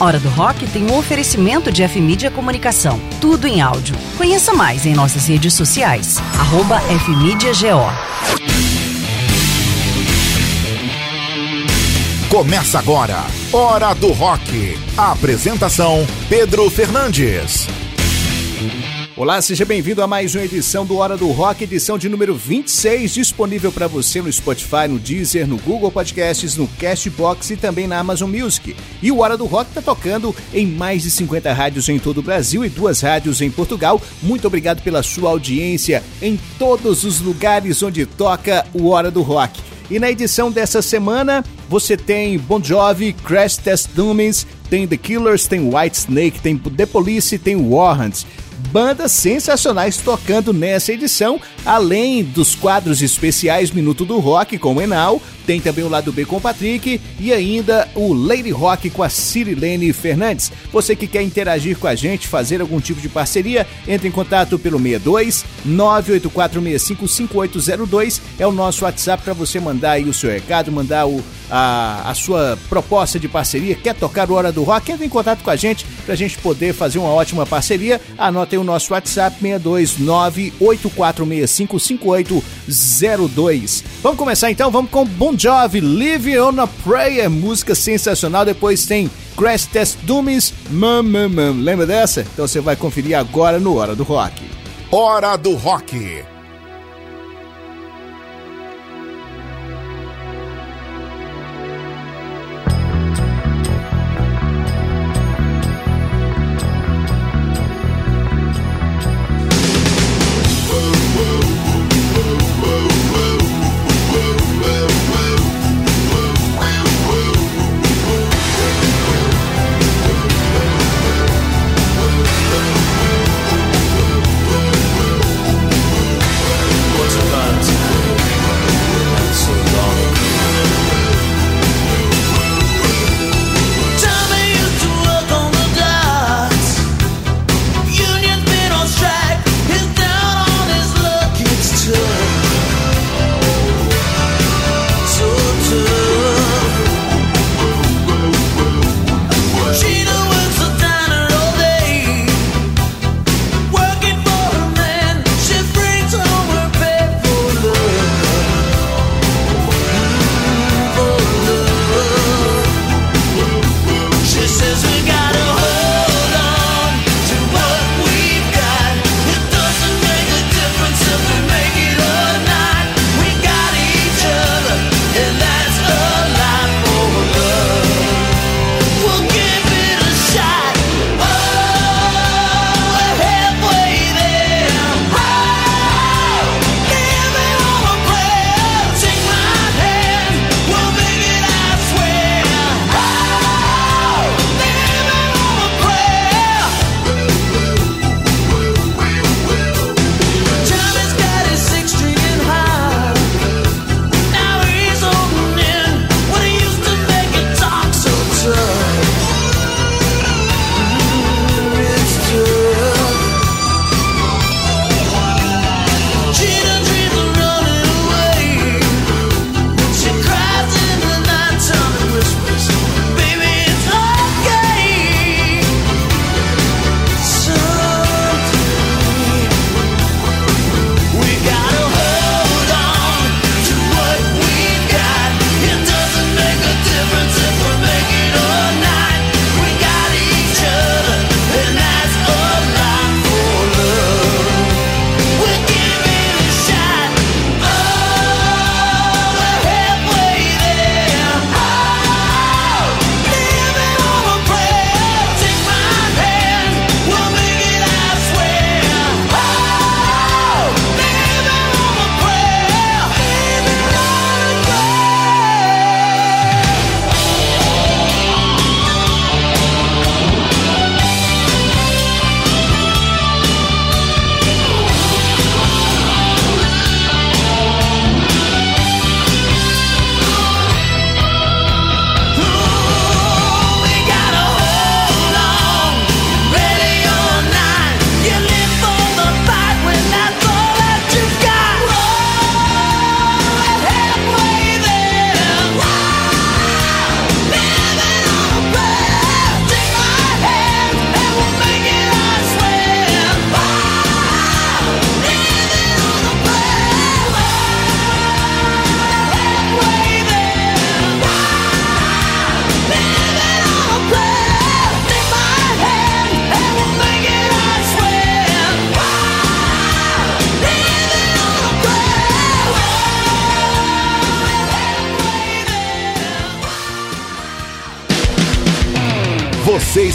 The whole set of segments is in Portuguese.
Hora do Rock tem um oferecimento de F-Mídia Comunicação. Tudo em áudio. Conheça mais em nossas redes sociais. Arroba FMídiaGO. Começa agora, Hora do Rock. A apresentação: Pedro Fernandes. Olá, seja bem-vindo a mais uma edição do Hora do Rock, edição de número 26, disponível para você no Spotify, no Deezer, no Google Podcasts, no Castbox e também na Amazon Music. E o Hora do Rock está tocando em mais de 50 rádios em todo o Brasil e duas rádios em Portugal. Muito obrigado pela sua audiência em todos os lugares onde toca o Hora do Rock. E na edição dessa semana, você tem Bon Jovi, Crash Test Dummies, tem The Killers, tem White Snake, tem The Police, tem Warrants bandas sensacionais tocando nessa edição, além dos quadros especiais Minuto do Rock com o Enal, tem também o lado B com o Patrick e ainda o Lady Rock com a Cirilene Fernandes. Você que quer interagir com a gente, fazer algum tipo de parceria, entre em contato pelo 62 984655802 é o nosso WhatsApp para você mandar aí o seu recado, mandar o, a, a sua proposta de parceria. Quer tocar o Hora do Rock? Entre em contato com a gente para a gente poder fazer uma ótima parceria. Anotem o nosso WhatsApp 62984655802. Vamos começar então, vamos com Bon Jovi, Live on a Prayer, música sensacional. Depois tem Crash Test Dummies, Mam Mam Mam. Lembra dessa? Então você vai conferir agora no Hora do Rock. Hora do Rock.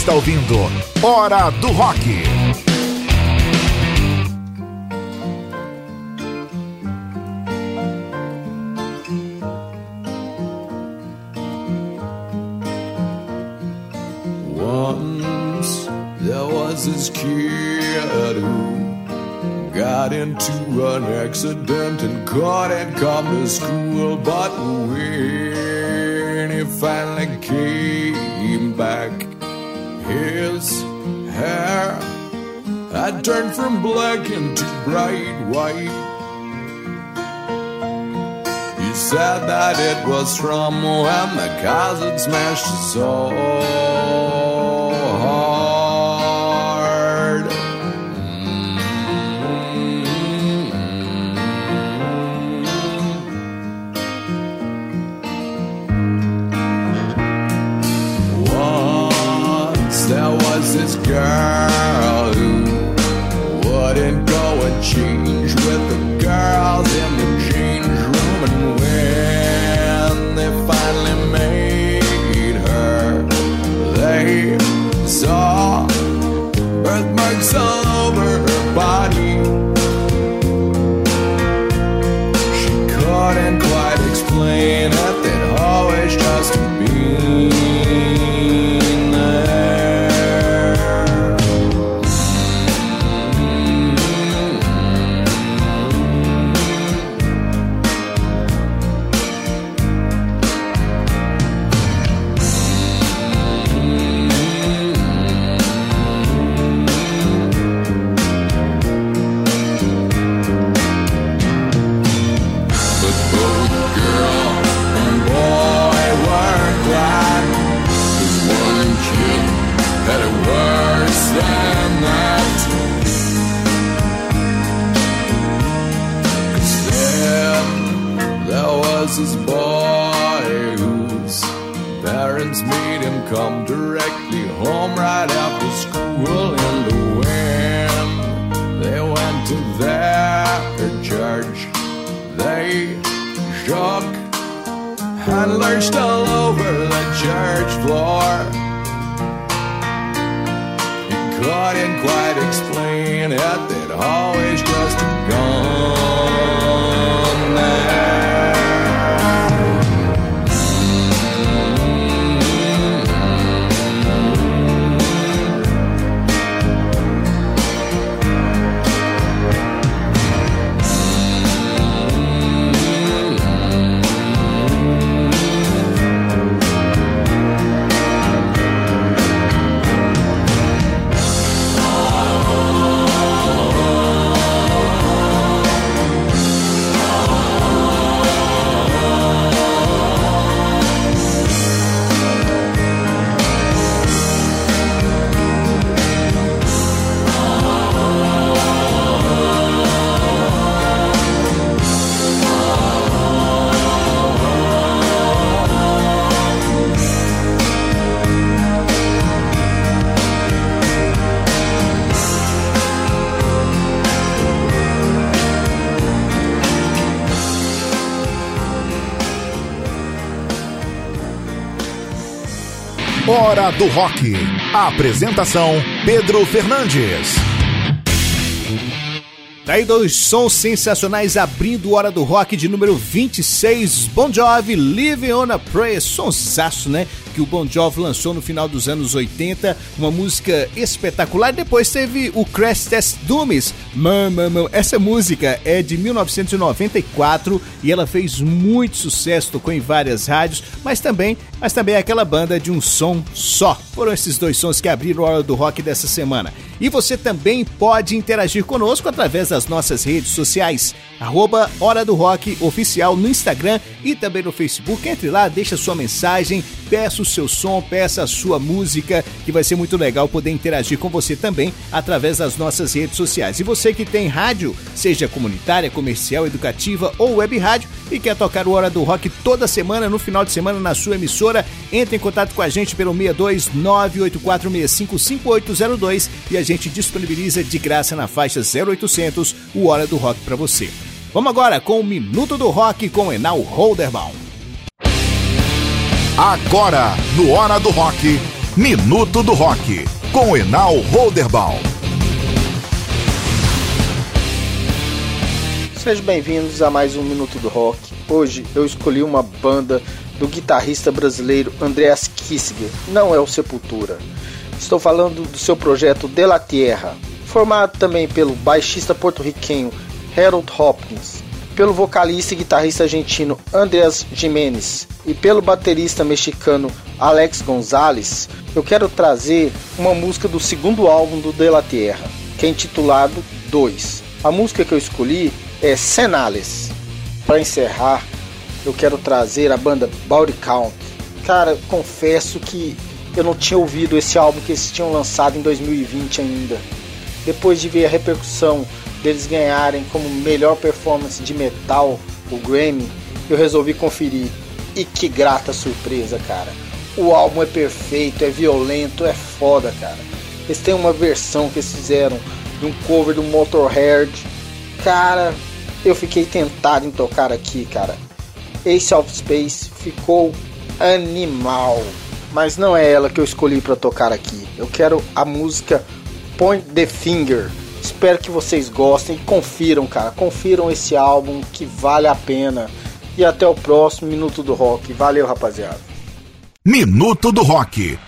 Está ouvindo Hora do Rock. Into an accident and couldn't come to school, but when he finally turned from black into bright white. He said that it was from when the had smashed his soul. Girls Hora do Rock. Apresentação: Pedro Fernandes. Daí Tá dois sons sensacionais abrindo Hora do Rock de número 26, Bon Jovi, Living on a Prayer, sonsaço, né? Que o Bon Jovi lançou no final dos anos 80, uma música espetacular. Depois teve o Crash Test Dummies, Mamma, essa música é de 1994 e ela fez muito sucesso, tocou em várias rádios, mas também, mas também é aquela banda de um som só. Foram esses dois sons que abriram a Hora do Rock dessa semana. E você também pode interagir conosco através das nossas redes sociais, arroba Hora do Rock Oficial no Instagram e também no Facebook. Entre lá, deixa sua mensagem, peça o seu som, peça a sua música, que vai ser muito legal poder interagir com você também através das nossas redes sociais. E você que tem rádio, seja comunitária, comercial, educativa ou web rádio, e quer tocar o Hora do Rock toda semana, no final de semana, na sua emissora, entre em contato com a gente pelo 62 98465 5802 e a gente disponibiliza de graça na faixa 0800 o Hora do Rock para você. Vamos agora com o Minuto do Rock com Enal Holderbaum. Agora, no Hora do Rock, Minuto do Rock, com Enal Holderbaum. Sejam bem-vindos a mais um Minuto do Rock. Hoje eu escolhi uma banda do guitarrista brasileiro Andreas Kissinger, não é o Sepultura. Estou falando do seu projeto De La Tierra, formado também pelo baixista porto-riquenho Harold Hopkins, pelo vocalista e guitarrista argentino Andreas Jimenez e pelo baterista mexicano Alex Gonzalez, eu quero trazer uma música do segundo álbum do De La Tierra, que é intitulado 2. A música que eu escolhi é Senales. Para encerrar, eu quero trazer a banda Body Count. Cara, confesso que eu não tinha ouvido esse álbum que eles tinham lançado em 2020 ainda. Depois de ver a repercussão deles ganharem como melhor performance de metal o Grammy, eu resolvi conferir. E que grata surpresa, cara. O álbum é perfeito, é violento, é foda, cara. Eles têm uma versão que eles fizeram de um cover do Motorhead. Cara, eu fiquei tentado em tocar aqui, cara. Ace of Space ficou animal. Mas não é ela que eu escolhi para tocar aqui. Eu quero a música Point the Finger. Espero que vocês gostem confiram, cara. Confiram esse álbum que vale a pena. E até o próximo Minuto do Rock. Valeu, rapaziada. Minuto do Rock.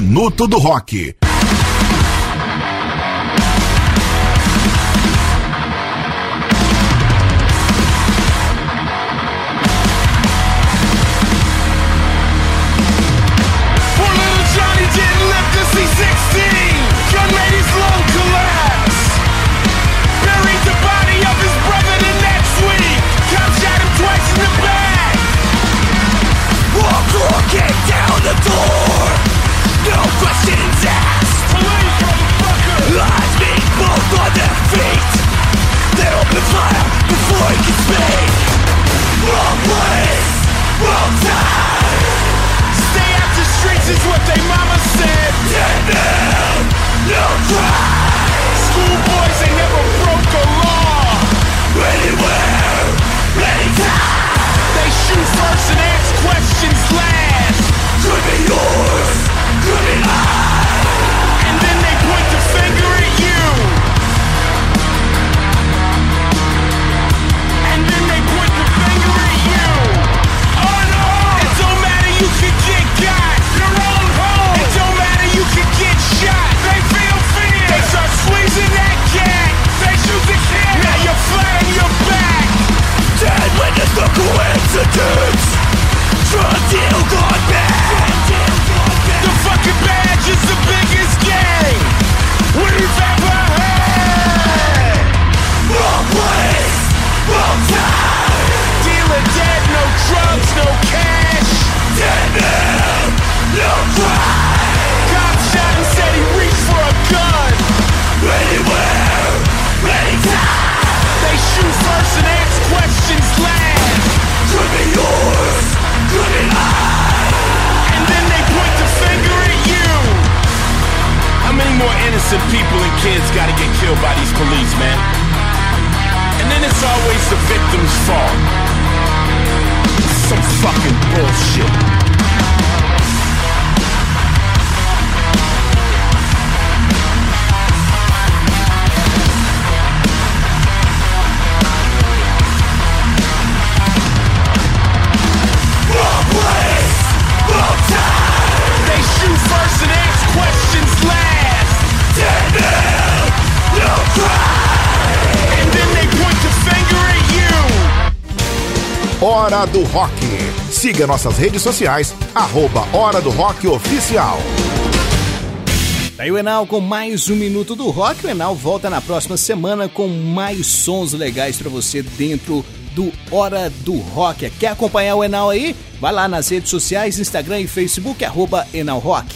Minuto do Rock. kids gotta get killed by these police, man. And then it's always the victim's fault. Some fucking bullshit. Hora do Rock. Siga nossas redes sociais, arroba Hora do Rock Oficial. Aí o Enal com mais um Minuto do Rock. O Enal volta na próxima semana com mais sons legais para você dentro do Hora do Rock. Quer acompanhar o Enal aí? Vai lá nas redes sociais, Instagram e Facebook, arroba Enal Rock.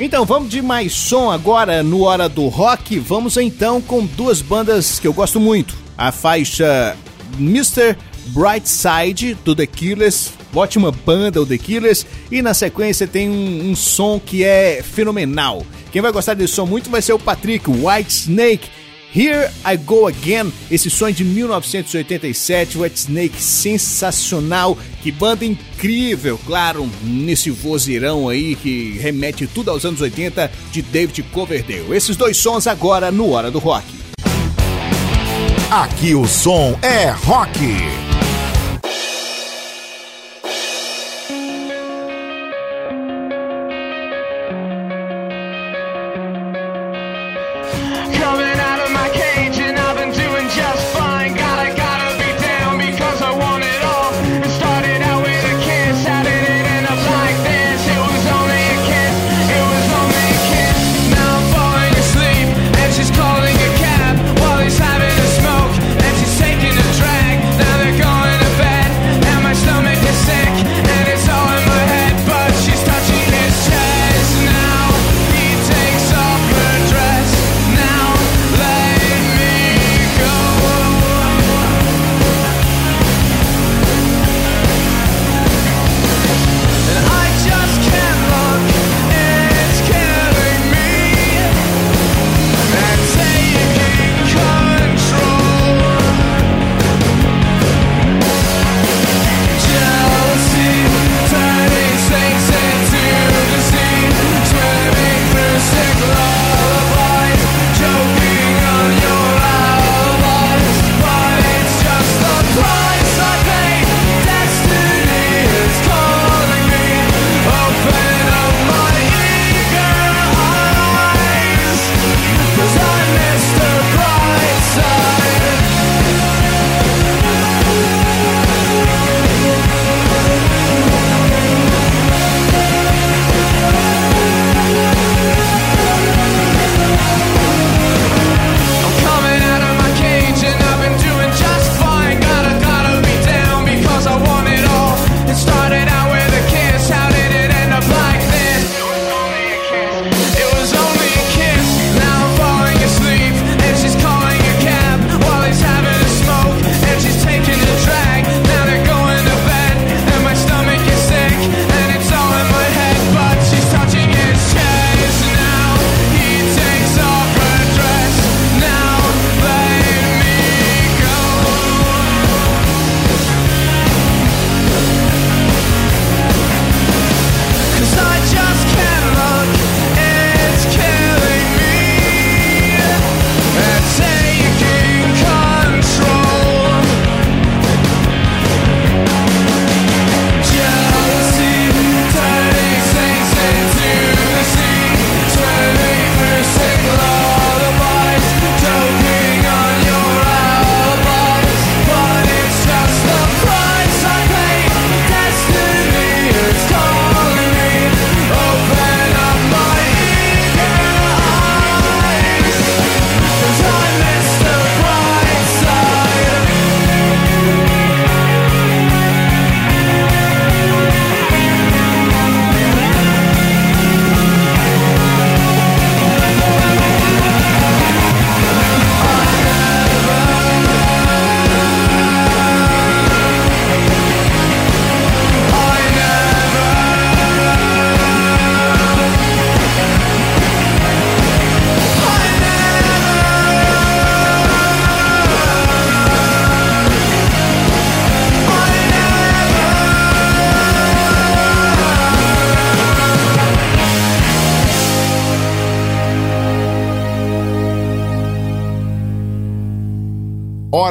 Então vamos de mais som agora no Hora do Rock. Vamos então com duas bandas que eu gosto muito. A faixa Mr. Bright Side do The Killers, ótima banda o The Killers, e na sequência tem um, um, som que é fenomenal. Quem vai gostar desse som muito vai ser o Patrick White Snake. Here I Go Again, esse som é de 1987, White Snake sensacional, que banda incrível, claro, nesse vozeirão aí que remete tudo aos anos 80 de David Coverdale. Esses dois sons agora no Hora do Rock. Aqui o som é rock.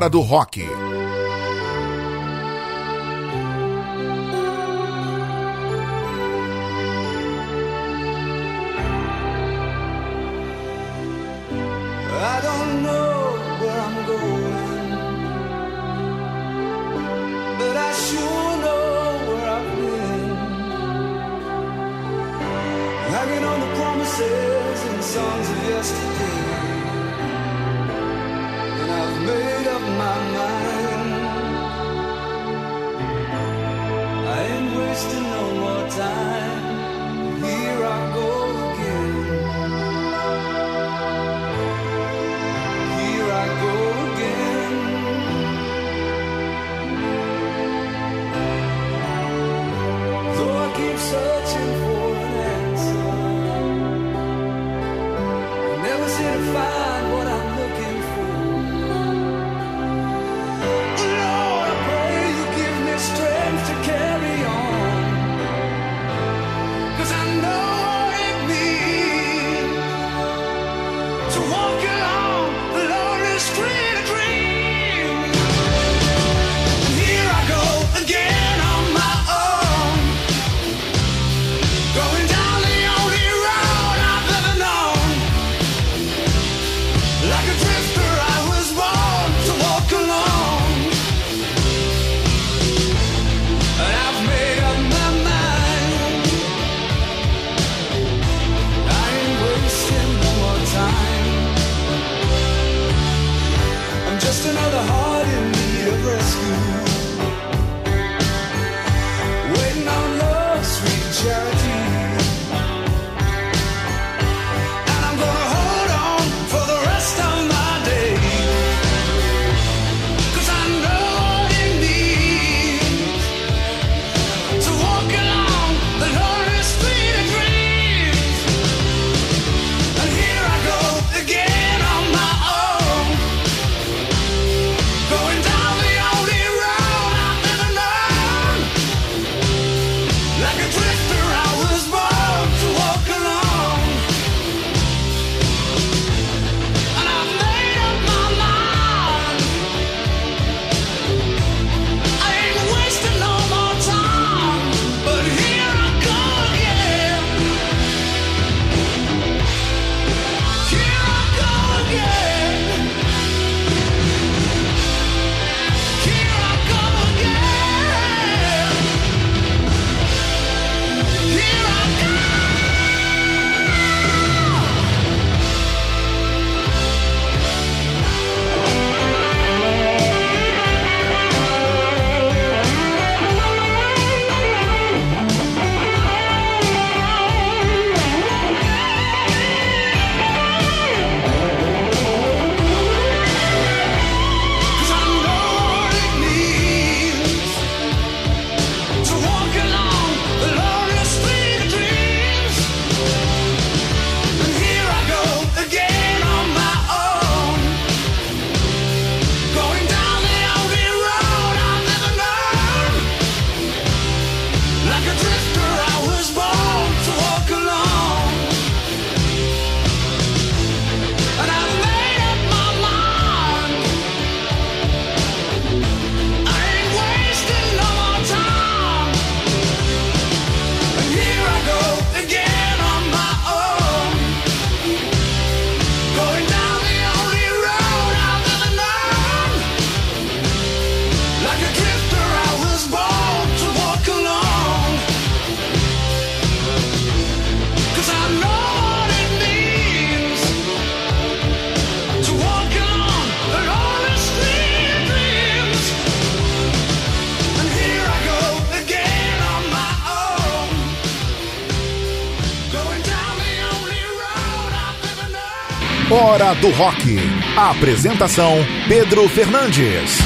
Do Rock. do Rock. A apresentação: Pedro Fernandes.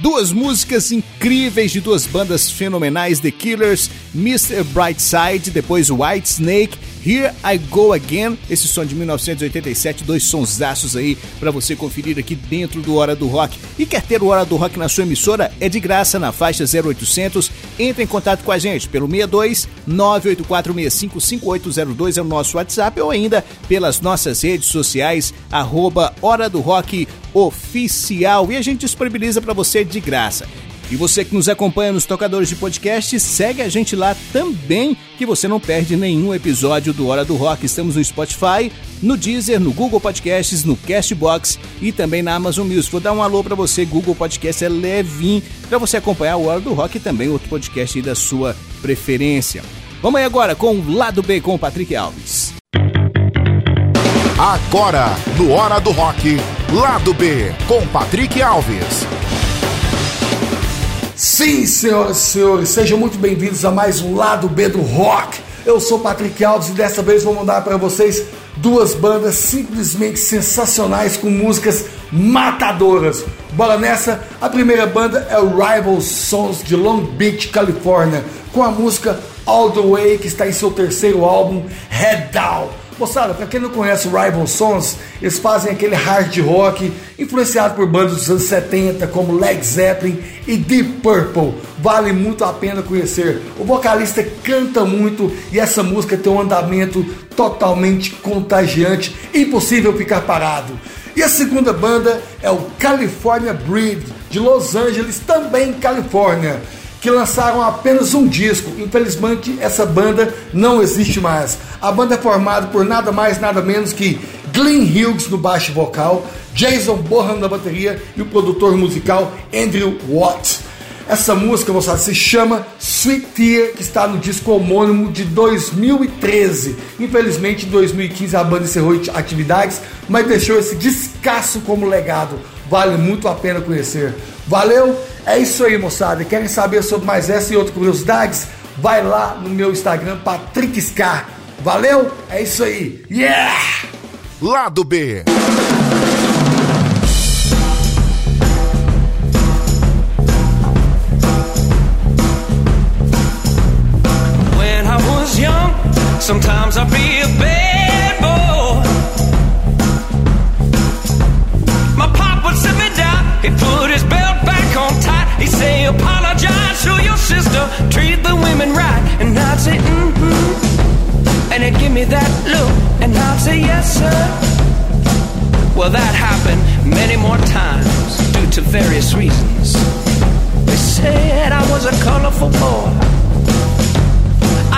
Duas músicas incríveis de duas bandas fenomenais: The Killers, Mr. Brightside, depois White Snake Here I Go Again, esse som de 1987, dois sonsaços aí para você conferir aqui dentro do Hora do Rock. E quer ter o Hora do Rock na sua emissora? É de graça na faixa 0800. Entre em contato com a gente pelo 62 984655802 é o nosso WhatsApp ou ainda pelas nossas redes sociais, arroba Hora do Rock Oficial. E a gente disponibiliza para você de graça. E você que nos acompanha nos tocadores de podcast, segue a gente lá também, que você não perde nenhum episódio do Hora do Rock. Estamos no Spotify, no Deezer, no Google Podcasts, no Castbox e também na Amazon Music. Vou dar um alô para você, Google Podcast é levinho, para você acompanhar o Hora do Rock e também outro podcast da sua preferência. Vamos aí agora com o Lado B com o Patrick Alves. Agora, no Hora do Rock, Lado B com Patrick Alves. Sim, senhoras e senhores, sejam muito bem-vindos a mais um Lado B do Rock. Eu sou Patrick Alves e dessa vez vou mandar para vocês duas bandas simplesmente sensacionais com músicas matadoras. Bora nessa? A primeira banda é o Rival Sons de Long Beach, Califórnia, com a música All the Way que está em seu terceiro álbum Head Down. Moçada, para quem não conhece o Rival Sons, eles fazem aquele hard rock influenciado por bandas dos anos 70 como Led Zeppelin e Deep Purple. Vale muito a pena conhecer. O vocalista canta muito e essa música tem um andamento totalmente contagiante, impossível ficar parado. E a segunda banda é o California Breed, de Los Angeles, também Califórnia que lançaram apenas um disco. Infelizmente, essa banda não existe mais. A banda é formada por nada mais, nada menos que Glenn Hughes no baixo vocal, Jason Bohan na bateria e o produtor musical Andrew Watt. Essa música, moçada, se chama Sweet Tear, que está no disco homônimo de 2013. Infelizmente, em 2015 a banda encerrou atividades, mas deixou esse descasso como legado. Vale muito a pena conhecer. Valeu? É isso aí, moçada. Querem saber sobre mais essa e outras curiosidades? Vai lá no meu Instagram, Patrick Scar. Valeu? É isso aí. Yeah! Lado B. When I was young, sometimes I'd be a bad to your sister, treat the women right. And I'd say, Mm hmm. And he'd give me that look, and I'd say, Yes, sir. Well, that happened many more times due to various reasons. They said I was a colorful boy.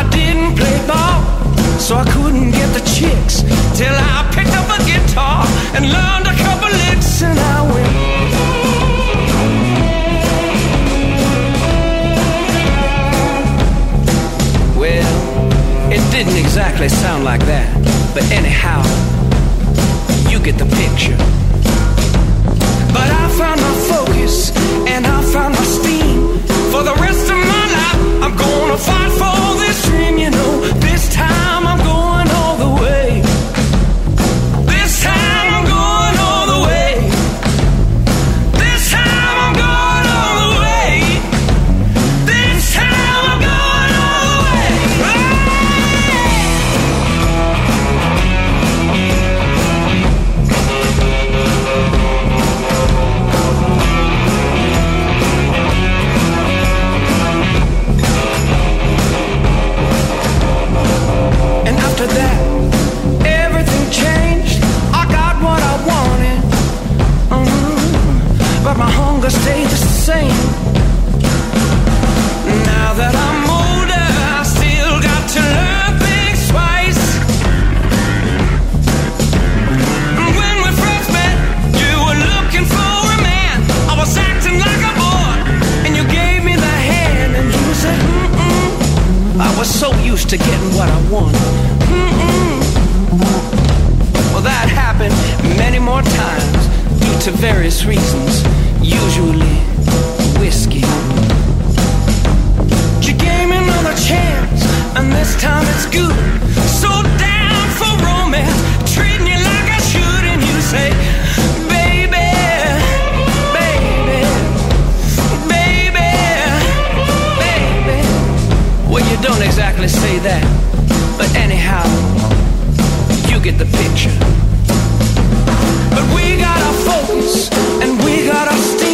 I didn't play ball, so I couldn't get the chicks. Till I picked up a guitar and learned a couple licks, and I went. Well, it didn't exactly sound like that, but anyhow, you get the picture. But I found my don't exactly say that, but anyhow, you get the picture. But we got our focus, and we got our. St-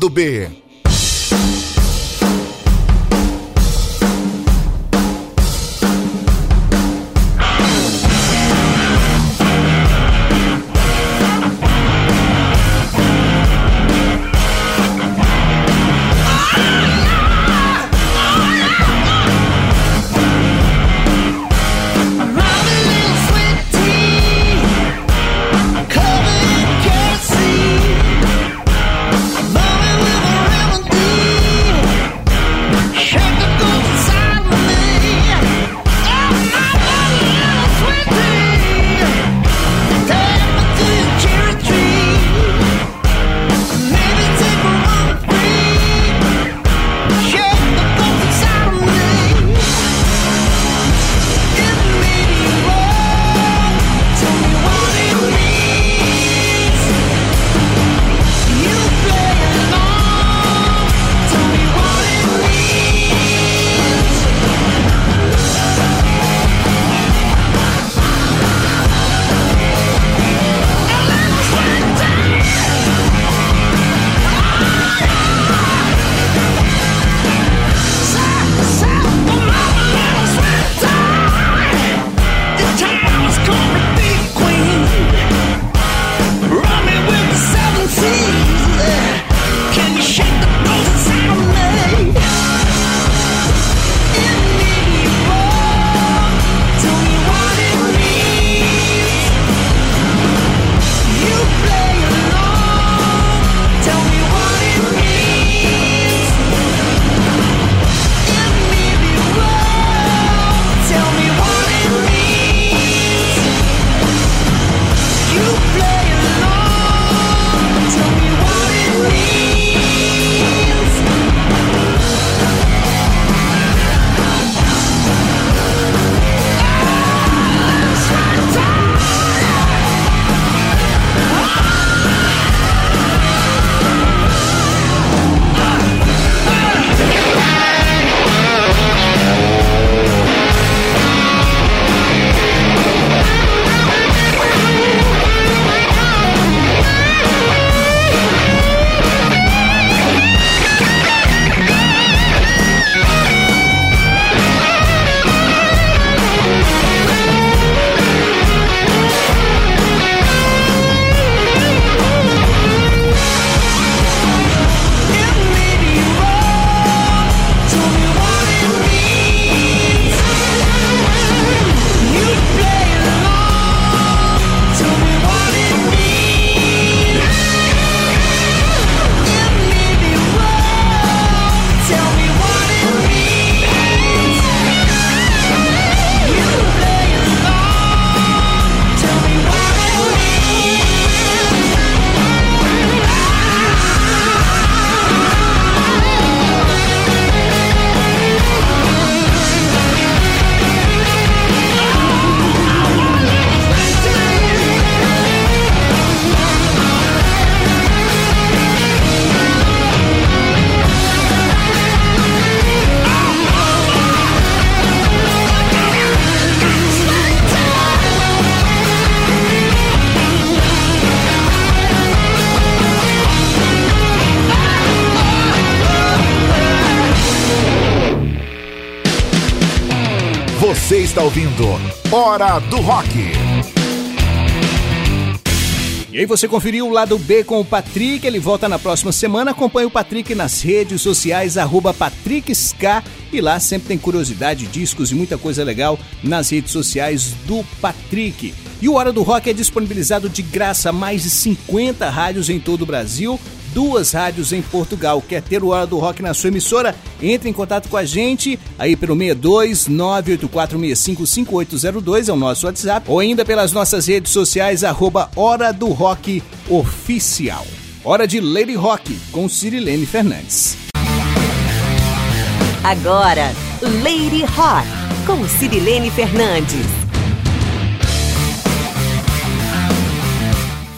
Lado B. Hora do Rock. E aí você conferiu o lado B com o Patrick, ele volta na próxima semana. Acompanhe o Patrick nas redes sociais, arroba PatrickSK. E lá sempre tem curiosidade, discos e muita coisa legal nas redes sociais do Patrick. E o Hora do Rock é disponibilizado de graça a mais de 50 rádios em todo o Brasil duas rádios em Portugal. Quer ter o Hora do Rock na sua emissora? Entre em contato com a gente aí pelo 62 984655802 é o nosso WhatsApp ou ainda pelas nossas redes sociais arroba Hora do Rock Oficial. Hora de Lady Rock com Cirilene Fernandes. Agora, Lady Rock com Cirilene Fernandes.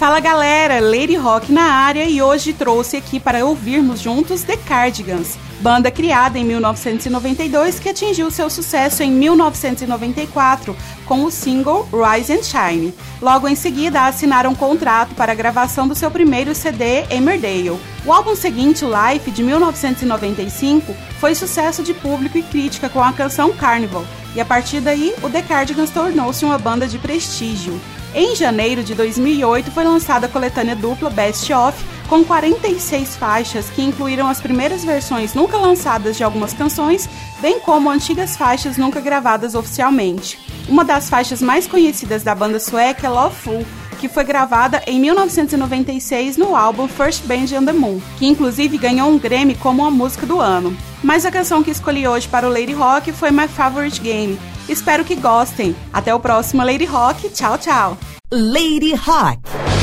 Fala galera, Lady Rock na área e hoje trouxe aqui para ouvirmos juntos The Cardigans, banda criada em 1992 que atingiu seu sucesso em 1994 com o single Rise and Shine. Logo em seguida, assinaram um contrato para a gravação do seu primeiro CD, Emmerdale. O álbum seguinte, Life, de 1995, foi sucesso de público e crítica com a canção Carnival, e a partir daí, o The Cardigans tornou-se uma banda de prestígio. Em janeiro de 2008 foi lançada a coletânea dupla Best Of, com 46 faixas que incluíram as primeiras versões nunca lançadas de algumas canções, bem como antigas faixas nunca gravadas oficialmente. Uma das faixas mais conhecidas da banda sueca é Loveful, que foi gravada em 1996 no álbum First Band on the Moon, que inclusive ganhou um Grammy como a música do ano. Mas a canção que escolhi hoje para o Lady Rock foi My Favorite Game, Espero que gostem. Até o próximo Lady Rock. Tchau, tchau. Lady Rock.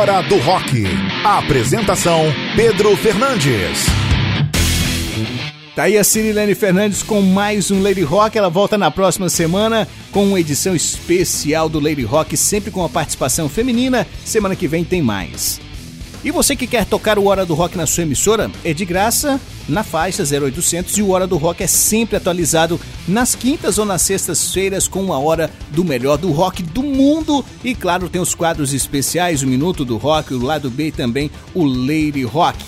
Do Rock. apresentação: Pedro Fernandes. Tá aí a Cirilene Fernandes com mais um Lady Rock. Ela volta na próxima semana com uma edição especial do Lady Rock, sempre com a participação feminina. Semana que vem tem mais. E você que quer tocar o Hora do Rock na sua emissora, é de graça na faixa 0800 e o Hora do Rock é sempre atualizado nas quintas ou nas sextas-feiras com uma hora do melhor do rock do mundo. E claro, tem os quadros especiais, o Minuto do Rock, o Lado B e também o Lady Rock.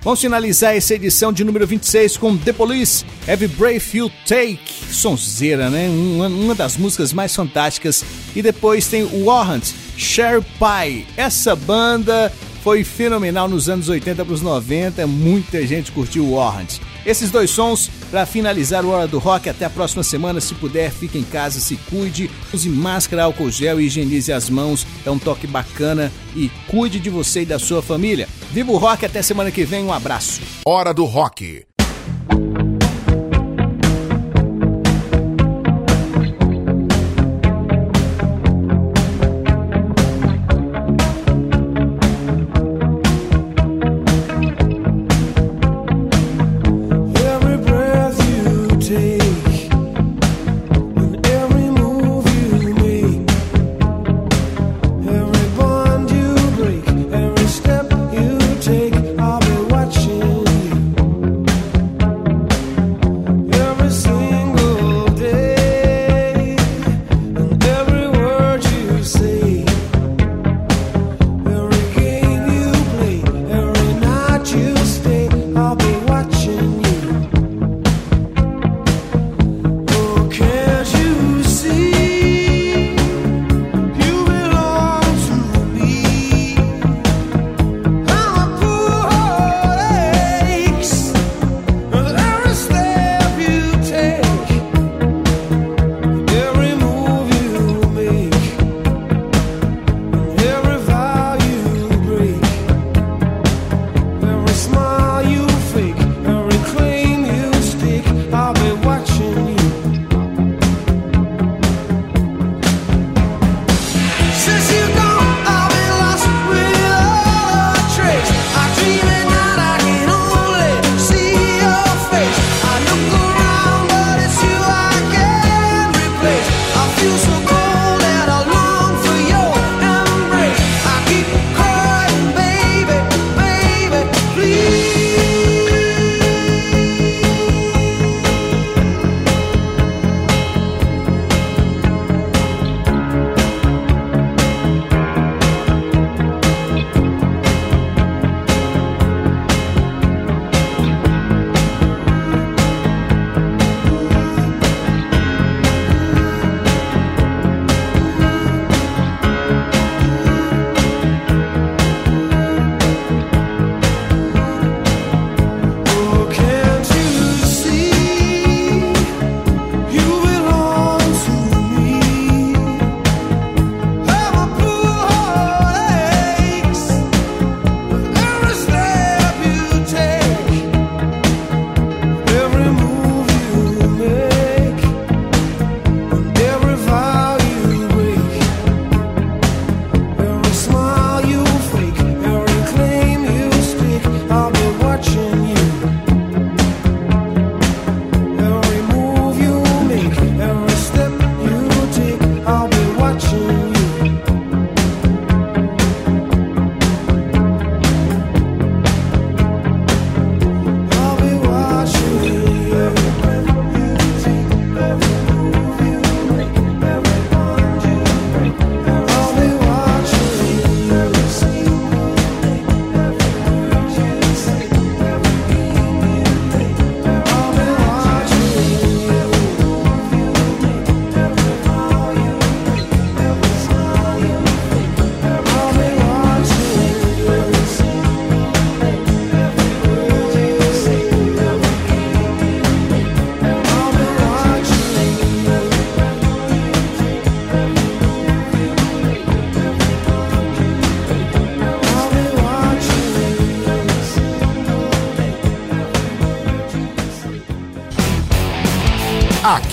Vamos finalizar essa edição de número 26 com The Police, Every Breath You Take. Sonzeira, né? Uma, uma das músicas mais fantásticas. E depois tem Warrant, Share Pie. Essa banda foi fenomenal nos anos 80 para os 90, muita gente curtiu o Warrant. Esses dois sons para finalizar o Hora do Rock. Até a próxima semana. Se puder, fique em casa, se cuide, use máscara, álcool gel e higienize as mãos. É um toque bacana e cuide de você e da sua família. Viva o rock, até semana que vem. Um abraço. Hora do Rock.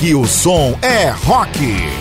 Aqui o som é rock.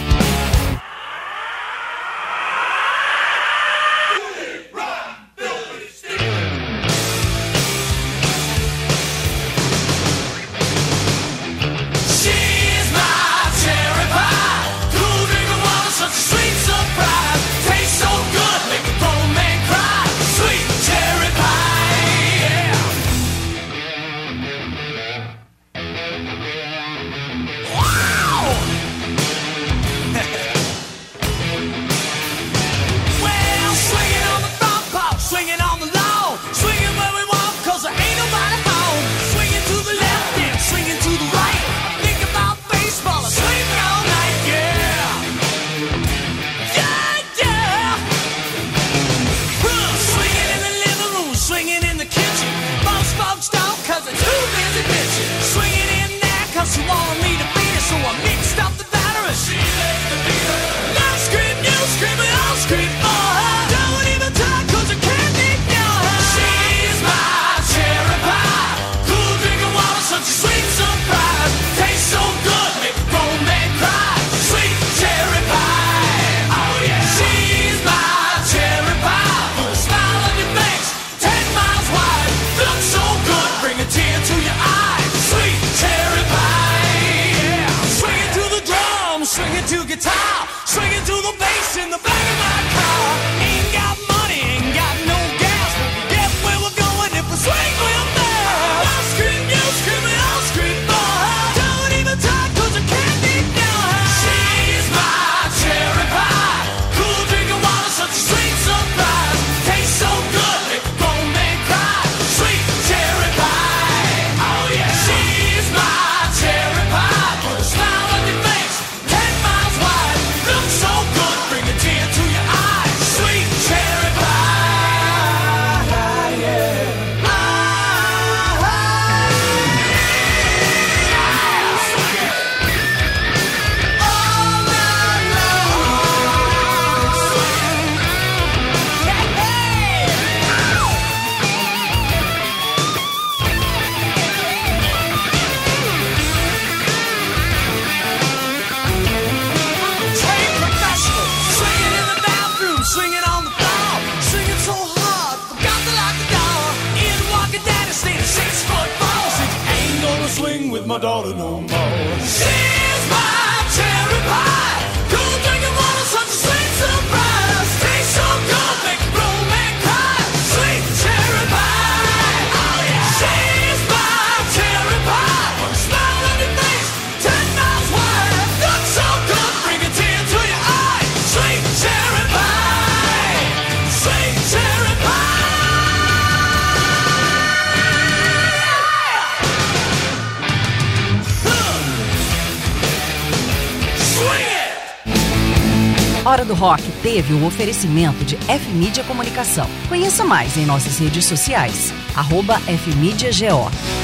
teve o um oferecimento de F-Mídia Comunicação. Conheça mais em nossas redes sociais, arroba FMídiaGO.